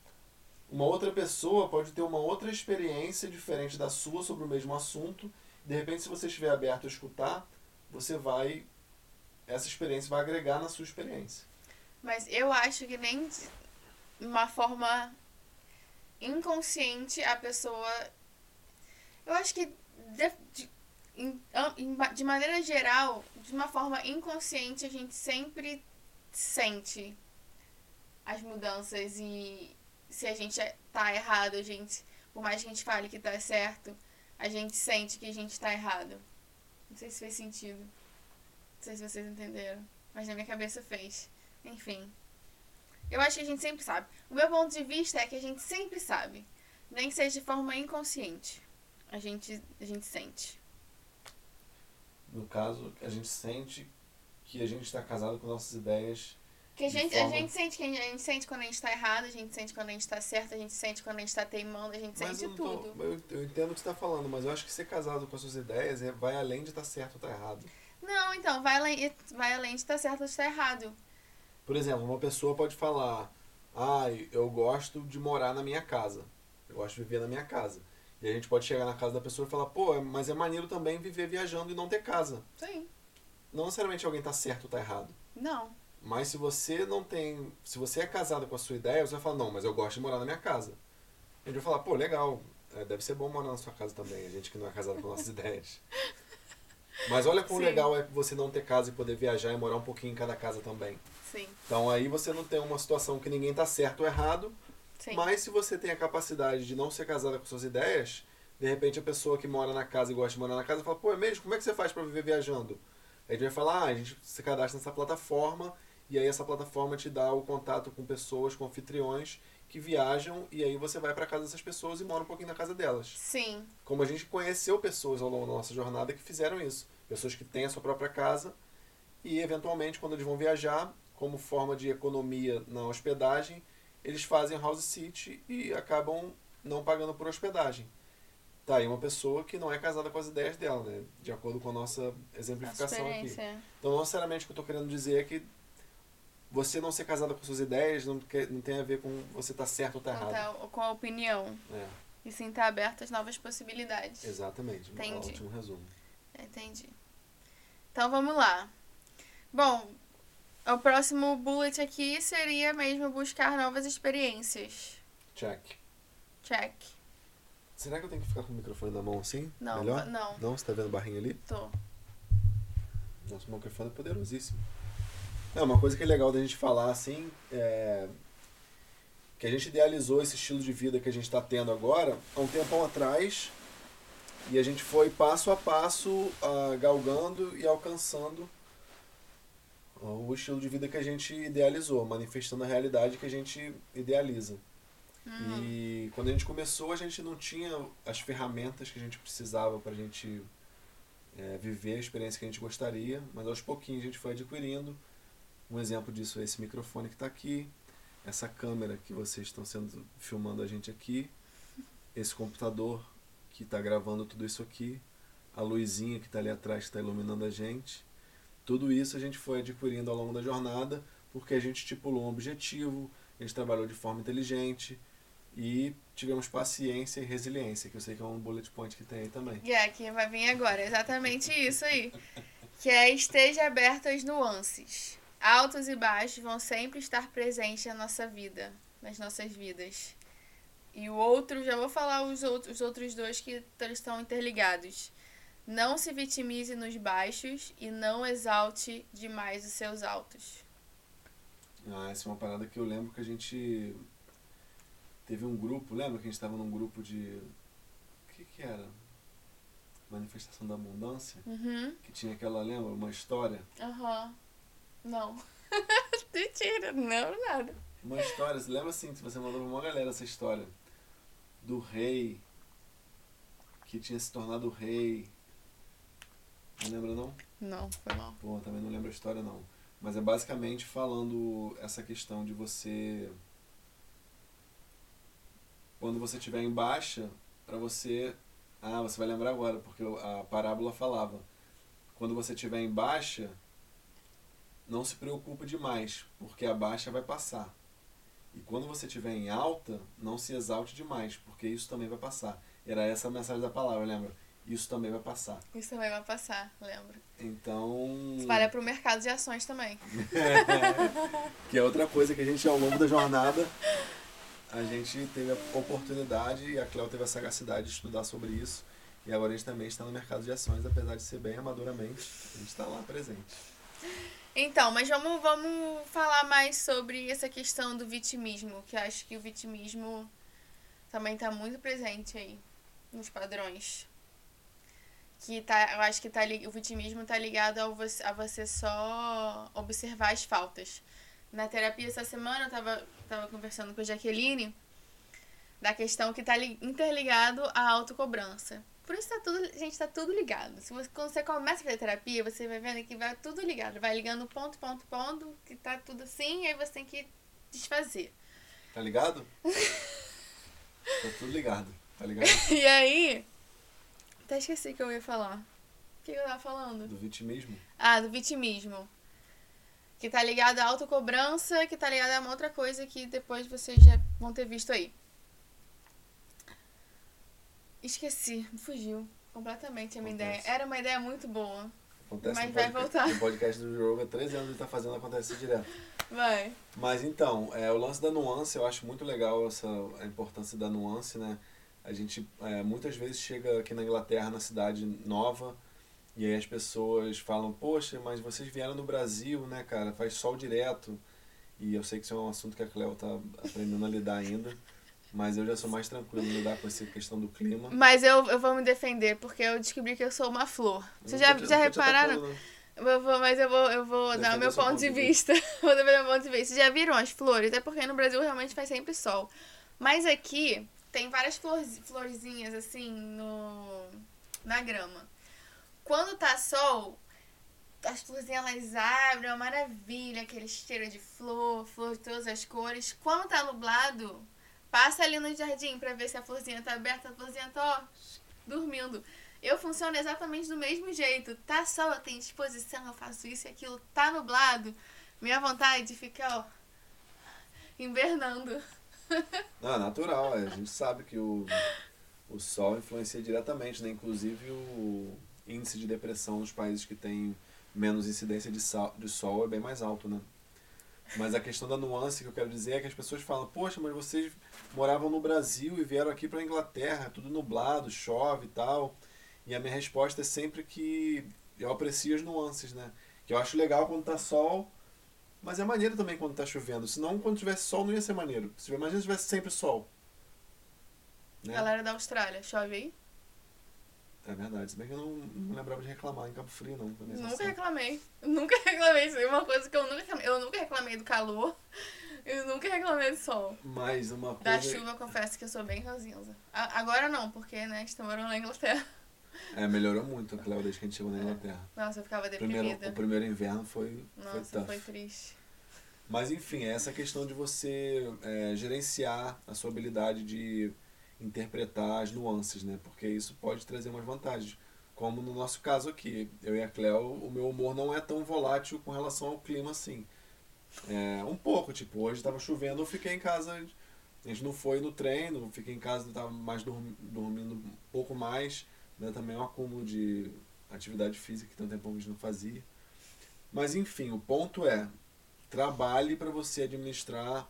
uma outra pessoa pode ter uma outra experiência diferente da sua sobre o mesmo assunto. De repente, se você estiver aberto a escutar, você vai essa experiência vai agregar na sua experiência. Mas eu acho que nem de uma forma inconsciente a pessoa. Eu acho que de, de, de maneira geral, de uma forma inconsciente, a gente sempre sente as mudanças e se a gente tá errado, a gente, por mais que a gente fale que tá certo, a gente sente que a gente tá errado. Não sei se fez sentido sei se vocês entenderam, mas na minha cabeça fez. Enfim. Eu acho que a gente sempre sabe. O meu ponto de vista é que a gente sempre sabe. Nem seja de forma inconsciente. A gente, a gente sente. No caso, a gente sente que a gente está casado com nossas ideias. Que a gente, forma... a gente sente que a gente sente quando a gente está errado, a gente sente quando a gente está certo, a gente sente quando a gente está teimando, a gente mas sente tô, tudo. Eu, eu, entendo o que você está falando, mas eu acho que ser casado com as suas ideias é, vai além de estar tá certo ou estar tá errado. Não, então, vai além, vai além de estar certo ou estar errado. Por exemplo, uma pessoa pode falar, ah, eu gosto de morar na minha casa. Eu gosto de viver na minha casa. E a gente pode chegar na casa da pessoa e falar, pô, mas é maneiro também viver viajando e não ter casa. Sim. Não necessariamente alguém tá certo ou tá errado. Não. Mas se você não tem. Se você é casado com a sua ideia, você vai falar, não, mas eu gosto de morar na minha casa. A gente vai falar, pô, legal. É, deve ser bom morar na sua casa também, a gente que não é casado com nossas ideias. Mas olha quão Sim. legal é você não ter casa e poder viajar e morar um pouquinho em cada casa também. Sim. Então aí você não tem uma situação que ninguém tá certo ou errado. Sim. Mas se você tem a capacidade de não ser casada com suas ideias, de repente a pessoa que mora na casa e gosta de morar na casa fala, pô, é mesmo? Como é que você faz para viver viajando? Aí a gente vai falar, ah, a gente se cadastra nessa plataforma e aí essa plataforma te dá o contato com pessoas, com anfitriões que viajam e aí você vai para casa dessas pessoas e mora um pouquinho na casa delas. Sim. Como a gente conheceu pessoas ao longo da nossa jornada que fizeram isso. Pessoas que têm a sua própria casa e, eventualmente, quando eles vão viajar, como forma de economia na hospedagem, eles fazem house sit e acabam não pagando por hospedagem. Tá aí uma pessoa que não é casada com as ideias dela, né? De acordo com a nossa exemplificação a aqui. Então, não necessariamente o que eu estou querendo dizer é que você não ser casada com suas ideias não, não tem a ver com você estar tá certo ou estar tá errado. Com a opinião. É. E sim estar tá aberto às novas possibilidades. Exatamente. Entendi. Um ótimo resumo. Entendi. Então vamos lá. Bom, o próximo bullet aqui seria mesmo buscar novas experiências. Check. Check. Será que eu tenho que ficar com o microfone na mão assim? Não, Melhor? não. Não? Você tá vendo a barrinha ali? Tô. Nosso microfone é poderosíssimo. É, uma coisa que é legal da gente falar assim é que a gente idealizou esse estilo de vida que a gente está tendo agora há um tempão atrás e a gente foi passo a passo uh, galgando e alcançando o estilo de vida que a gente idealizou, manifestando a realidade que a gente idealiza. Uhum. E quando a gente começou, a gente não tinha as ferramentas que a gente precisava para a gente é, viver a experiência que a gente gostaria, mas aos pouquinhos a gente foi adquirindo. Um exemplo disso é esse microfone que está aqui, essa câmera que vocês estão sendo filmando a gente aqui, esse computador que está gravando tudo isso aqui, a luzinha que está ali atrás que está iluminando a gente. Tudo isso a gente foi adquirindo ao longo da jornada porque a gente estipulou um objetivo, a gente trabalhou de forma inteligente e tivemos paciência e resiliência, que eu sei que é um bullet point que tem aí também. E yeah, que vai vir agora, exatamente isso aí. que é esteja aberto às nuances. Altos e baixos vão sempre estar presentes na nossa vida, nas nossas vidas. E o outro, já vou falar os outros, os outros dois que estão interligados. Não se vitimize nos baixos e não exalte demais os seus altos. Ah, essa é uma parada que eu lembro que a gente teve um grupo, lembra que a gente estava num grupo de. O que que era? Manifestação da Abundância? Uhum. Que tinha aquela, lembra? Uma história. Aham. Não. Mentira, não, nada. Uma história, você lembra assim, que você mandou pra uma galera essa história do rei que tinha se tornado rei. Não lembra não? Não, foi mal. Pô, também não lembro a história não. Mas é basicamente falando essa questão de você. Quando você estiver em baixa, para você. Ah, você vai lembrar agora, porque a parábola falava. Quando você estiver em baixa, não se preocupe demais, porque a baixa vai passar. E quando você estiver em alta, não se exalte demais, porque isso também vai passar. Era essa a mensagem da palavra, lembra? Isso também vai passar. Isso também vai passar, lembro. Então. Isso vale para o mercado de ações também. que é outra coisa que a gente, ao longo da jornada, a gente teve a oportunidade e a Cléo teve a sagacidade de estudar sobre isso. E agora a gente também está no mercado de ações, apesar de ser bem amadoramente, a gente está lá presente. Então, mas vamos, vamos falar mais sobre essa questão do vitimismo, que acho que o vitimismo também está muito presente aí nos padrões. Que tá, eu acho que tá, o vitimismo está ligado ao você, a você só observar as faltas. Na terapia essa semana eu tava, tava conversando com a Jaqueline da questão que está interligado à autocobrança. Por isso tá tudo, gente, tá tudo ligado. Se você, quando você começa a fazer terapia, você vai vendo que vai tudo ligado. Vai ligando ponto, ponto, ponto, que tá tudo assim, e aí você tem que desfazer. Tá ligado? tá tudo ligado, tá ligado? e aí, até esqueci que eu ia falar. O que eu tava falando? Do vitimismo. Ah, do vitimismo. Que tá ligado à autocobrança, que tá ligado a uma outra coisa que depois vocês já vão ter visto aí. Esqueci, fugiu completamente a minha Acontece. ideia. Era uma ideia muito boa. Acontece mas vai voltar. O podcast do jogo há 13 anos ele tá fazendo acontecer direto. Vai. Mas então, é, o lance da nuance, eu acho muito legal essa, a importância da nuance, né? A gente é, muitas vezes chega aqui na Inglaterra, na cidade nova, e aí as pessoas falam, poxa, mas vocês vieram no Brasil, né, cara? Faz sol direto. E eu sei que isso é um assunto que a Cleo tá aprendendo a lidar ainda. Mas eu já sou mais tranquilo em lidar com essa questão do clima. Mas eu, eu vou me defender, porque eu descobri que eu sou uma flor. Vocês já, já repararam? Eu vou, mas eu vou, eu vou dar o meu ponto, ponto de vista. vou dar meu ponto de vista. Vocês já viram as flores? É porque no Brasil realmente faz sempre sol. Mas aqui tem várias flores, florzinhas assim no na grama. Quando tá sol, as florzinhas elas abrem, é uma maravilha, aquele cheiro de flor, flor de todas as cores. Quando tá nublado, Passa ali no jardim para ver se a florzinha tá aberta, a florzinha tá, ó, dormindo. Eu funciono exatamente do mesmo jeito. Tá sol, eu tenho disposição, eu faço isso e aquilo. Tá nublado, minha vontade fica, ó, invernando. Não, é natural, é. a gente sabe que o, o sol influencia diretamente, né? Inclusive o índice de depressão nos países que têm menos incidência de, sal, de sol é bem mais alto, né? Mas a questão da nuance que eu quero dizer é que as pessoas falam: Poxa, mas vocês moravam no Brasil e vieram aqui para a Inglaterra, tudo nublado, chove e tal. E a minha resposta é sempre que eu aprecio as nuances, né? Que eu acho legal quando tá sol, mas é maneiro também quando tá chovendo. Senão, quando tivesse sol, não ia ser maneiro. Imagina se tivesse sempre sol. Né? Galera da Austrália, chove aí? É verdade, se bem que eu não, não lembrava de reclamar em Cabo Frio, não. Nunca reclamei. Nunca reclamei. Isso é uma coisa que eu nunca reclamei. Eu nunca reclamei do calor. Eu nunca reclamei do sol. Mas uma coisa... Da chuva, eu confesso que eu sou bem ranzinza. Agora não, porque, né, estamos morando na Inglaterra. É, melhorou muito, Cléo, desde que a gente chegou na Inglaterra. Nossa, eu ficava deprimida. Primeiro, o primeiro inverno foi, Nossa, foi foi triste. Mas, enfim, é essa questão de você é, gerenciar a sua habilidade de interpretar as nuances, né? Porque isso pode trazer umas vantagens. Como no nosso caso aqui, eu e a Cleo, o meu humor não é tão volátil com relação ao clima assim. É, um pouco, tipo, hoje estava chovendo, eu fiquei em casa, a gente não foi no treino, fiquei em casa, estava mais dormindo um pouco mais, né? Também é um acúmulo de atividade física que tanto tempo a gente não fazia. Mas enfim, o ponto é, trabalhe para você administrar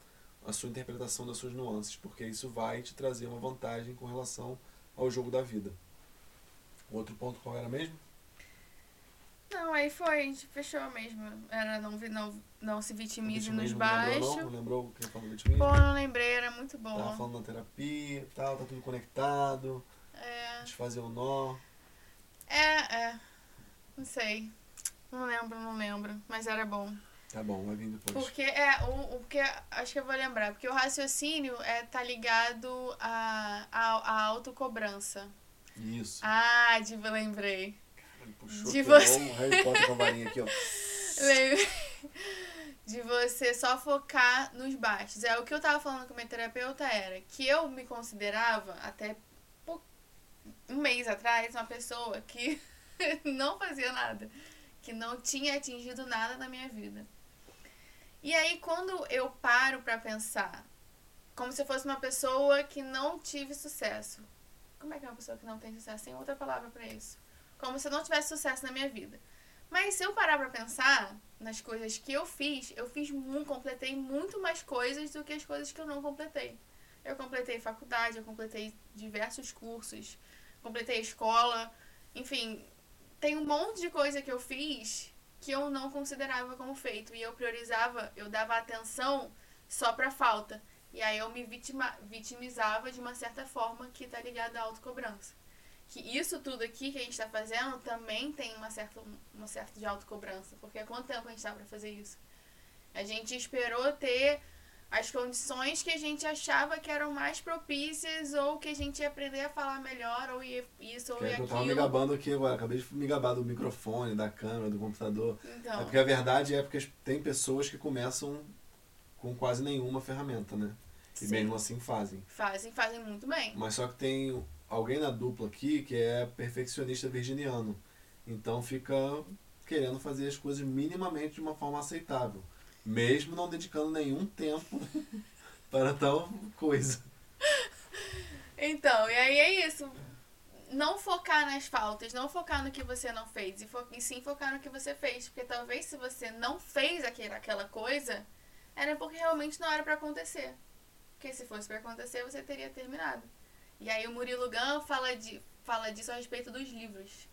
a sua interpretação das suas nuances, porque isso vai te trazer uma vantagem com relação ao jogo da vida. Outro ponto qual era mesmo? Não, aí foi, a gente fechou mesmo. Era não, não, não se vitimize nos baixos. Não, não lembrou que falou vitimismo? Pô, não lembrei, era muito bom. Tava falando da terapia e tal, tá tudo conectado. É. Desfazer o nó. É, é. Não sei. Não lembro, não lembro. Mas era bom. Tá bom, vai vir depois. Porque é, o, o porque acho que eu vou lembrar, porque o raciocínio é tá ligado a, a, a autocobrança. Isso. Ah, de lembrei. Caralho, puxou de você... um Harry Potter com a varinha aqui, ó. Lembrei. De você só focar nos baixos. É o que eu tava falando com minha terapeuta era que eu me considerava até um mês atrás uma pessoa que não fazia nada, que não tinha atingido nada na minha vida. E aí quando eu paro para pensar, como se eu fosse uma pessoa que não tive sucesso. Como é que é uma pessoa que não tem sucesso? Tem outra palavra para isso. Como se eu não tivesse sucesso na minha vida. Mas se eu parar para pensar nas coisas que eu fiz, eu fiz muito, completei muito mais coisas do que as coisas que eu não completei. Eu completei faculdade, eu completei diversos cursos, completei escola, enfim, tem um monte de coisa que eu fiz que eu não considerava como feito e eu priorizava, eu dava atenção só para falta. E aí eu me vitima, vitimizava de uma certa forma que tá ligada à autocobrança. Que isso tudo aqui que a gente está fazendo também tem uma certa, uma certa de autocobrança. Porque há quanto tempo a gente tá para fazer isso? A gente esperou ter as condições que a gente achava que eram mais propícias ou que a gente ia aprender a falar melhor ou ia isso ou ia aquilo. Eu tava me gabando aqui agora, acabei de me gabar do microfone, da câmera, do computador. Então. É porque a verdade é porque tem pessoas que começam com quase nenhuma ferramenta, né? E Sim. mesmo assim fazem. Fazem, fazem muito bem. Mas só que tem alguém na dupla aqui que é perfeccionista virginiano. Então fica querendo fazer as coisas minimamente de uma forma aceitável mesmo não dedicando nenhum tempo para tal coisa. Então, e aí é isso. Não focar nas faltas, não focar no que você não fez, e, fo e sim focar no que você fez. Porque talvez se você não fez aquela coisa, era porque realmente não era para acontecer. Porque se fosse para acontecer, você teria terminado. E aí o Murilo Gun fala, de, fala disso a respeito dos livros.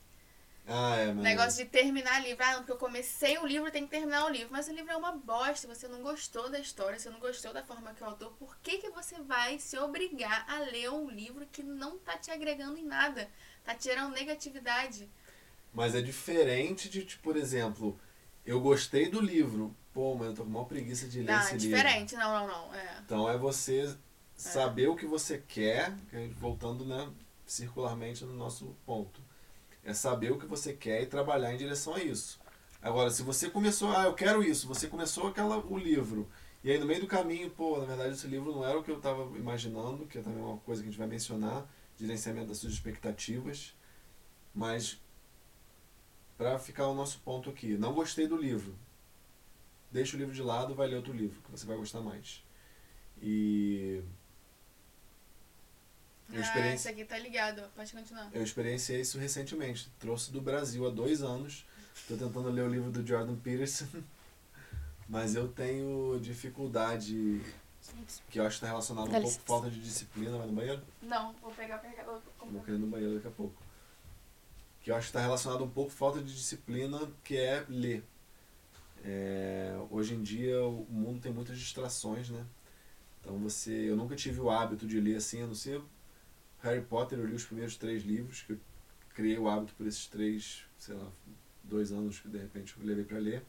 Ah, é, mas... Negócio de terminar livro. Ah, porque eu comecei o livro, tem que terminar o livro. Mas o livro é uma bosta. Você não gostou da história, você não gostou da forma que o autor. Por que, que você vai se obrigar a ler um livro que não tá te agregando em nada? Tá tirando negatividade. Mas é diferente de, tipo, por exemplo, eu gostei do livro. Pô, mas eu tô com uma preguiça de ler não, esse é diferente. Não, não, não. É. Então é você saber é. o que você quer, voltando, né, circularmente no nosso ponto é saber o que você quer e trabalhar em direção a isso. Agora, se você começou, ah, eu quero isso, você começou aquela, o livro, e aí no meio do caminho, pô, na verdade esse livro não era o que eu estava imaginando, que é também uma coisa que a gente vai mencionar, gerenciamento das suas expectativas, mas para ficar o nosso ponto aqui, não gostei do livro. Deixa o livro de lado, vai ler outro livro, que você vai gostar mais. E eu ah, esse aqui tá ligado, pode continuar. Eu experienciei isso recentemente. Trouxe do Brasil há dois anos. Estou tentando ler o livro do Jordan Peterson. Mas eu tenho dificuldade que eu acho que está relacionado um pouco com falta de disciplina. Vai no banheiro? Não, vou pegar o carregador. Vou querer no banheiro daqui a pouco. Que eu acho que está relacionado um pouco com falta de disciplina, que é ler. É, hoje em dia o mundo tem muitas distrações, né? Então você, eu nunca tive o hábito de ler assim, a não ser Harry Potter, eu li os primeiros três livros, que eu criei o hábito por esses três, sei lá, dois anos que de repente eu levei para ler.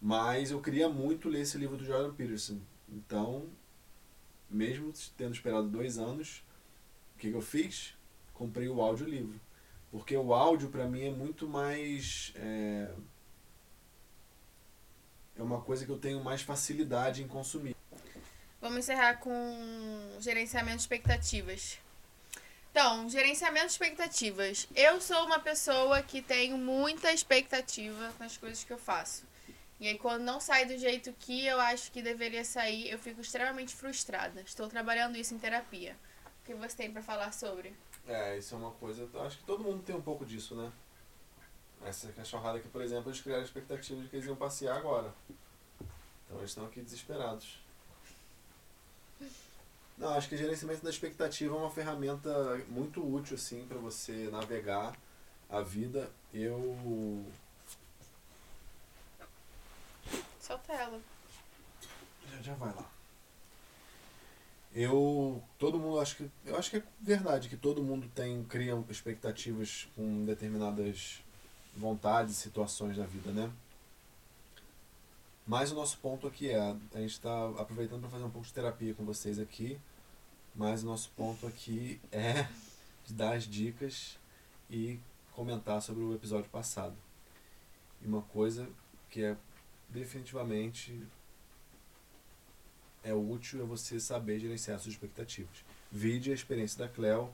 Mas eu queria muito ler esse livro do Jordan Peterson. Então, mesmo tendo esperado dois anos, o que, que eu fiz? Comprei o audiolivro. Porque o áudio para mim é muito mais. É, é uma coisa que eu tenho mais facilidade em consumir. Vamos encerrar com gerenciamento de expectativas. Então, gerenciamento de expectativas. Eu sou uma pessoa que tenho muita expectativa nas coisas que eu faço. E aí, quando não sai do jeito que eu acho que deveria sair, eu fico extremamente frustrada. Estou trabalhando isso em terapia. O que você tem para falar sobre? É, isso é uma coisa. Acho que todo mundo tem um pouco disso, né? Essa cachorrada aqui, por exemplo, eles criaram a expectativa de que eles iam passear agora. Então, eles estão aqui desesperados. Não, acho que gerenciamento da expectativa é uma ferramenta muito útil assim para você navegar a vida, eu. Solta ela. Já, já vai lá. Eu. Todo mundo acho que. Eu acho que é verdade que todo mundo tem. cria expectativas com determinadas vontades, situações da vida, né? Mas o nosso ponto aqui é, a gente está aproveitando para fazer um pouco de terapia com vocês aqui, mas o nosso ponto aqui é dar as dicas e comentar sobre o episódio passado. E uma coisa que é definitivamente é útil é você saber gerenciar suas expectativas. Vide a experiência da Cleo,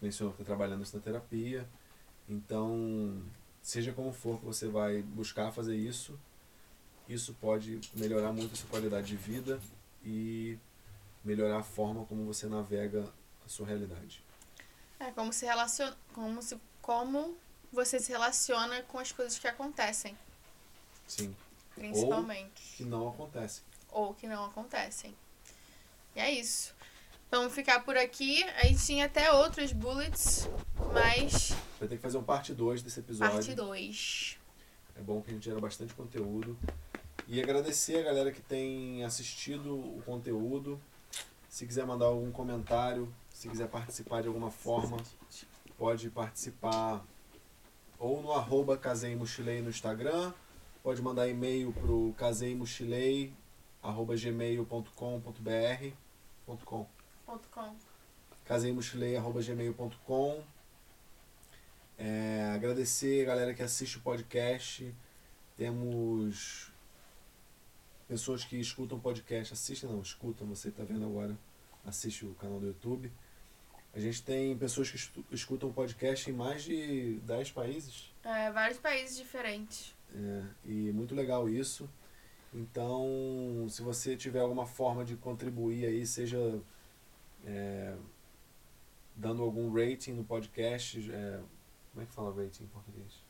mencionou que está trabalhando isso na terapia. Então, seja como for que você vai buscar fazer isso, isso pode melhorar muito a sua qualidade de vida e melhorar a forma como você navega a sua realidade. É como se relaciona, como se como você se relaciona com as coisas que acontecem. Sim. Principalmente. Ou que não acontecem. Ou que não acontecem. E é isso. Vamos ficar por aqui. A gente tinha até outros bullets, mas. Vai ter que fazer um parte 2 desse episódio. Parte 2. É bom que a gente gera bastante conteúdo. E agradecer a galera que tem assistido o conteúdo. Se quiser mandar algum comentário, se quiser participar de alguma forma, pode participar ou no arroba Mochilei no Instagram, pode mandar e-mail pro caseimuchilei arroba gmail.com.br .com. .com. caseimuchilei arroba gmail.com é, agradecer a galera que assiste o podcast temos pessoas que escutam podcast, assistem não, escutam, você está vendo agora, assiste o canal do YouTube. A gente tem pessoas que escutam podcast em mais de 10 países. É, vários países diferentes. É, e muito legal isso. Então, se você tiver alguma forma de contribuir aí, seja é, dando algum rating no podcast, é, como é que fala rating em português?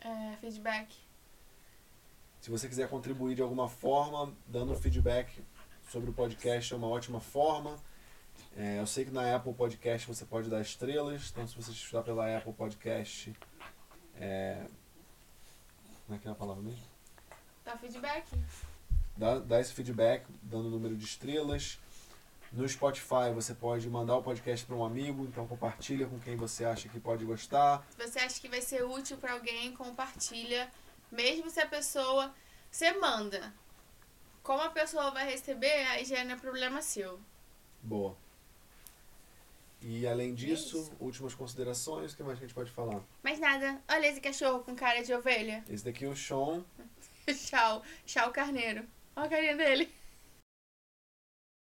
É, feedback. Se você quiser contribuir de alguma forma, dando feedback sobre o podcast é uma ótima forma. É, eu sei que na Apple Podcast você pode dar estrelas, então se você estudar pela Apple Podcast, é... como é que é a palavra mesmo? Dá feedback. Dá, dá esse feedback, dando o número de estrelas. No Spotify você pode mandar o podcast para um amigo, então compartilha com quem você acha que pode gostar. Se você acha que vai ser útil para alguém, compartilha. Mesmo se a pessoa. Você manda. Como a pessoa vai receber, aí já não é problema seu. Boa. E além disso, é últimas considerações, o que mais a gente pode falar? Mais nada. Olha esse cachorro com cara de ovelha. Esse daqui é o Sean. Tchau. Tchau, carneiro. Olha a carinha dele.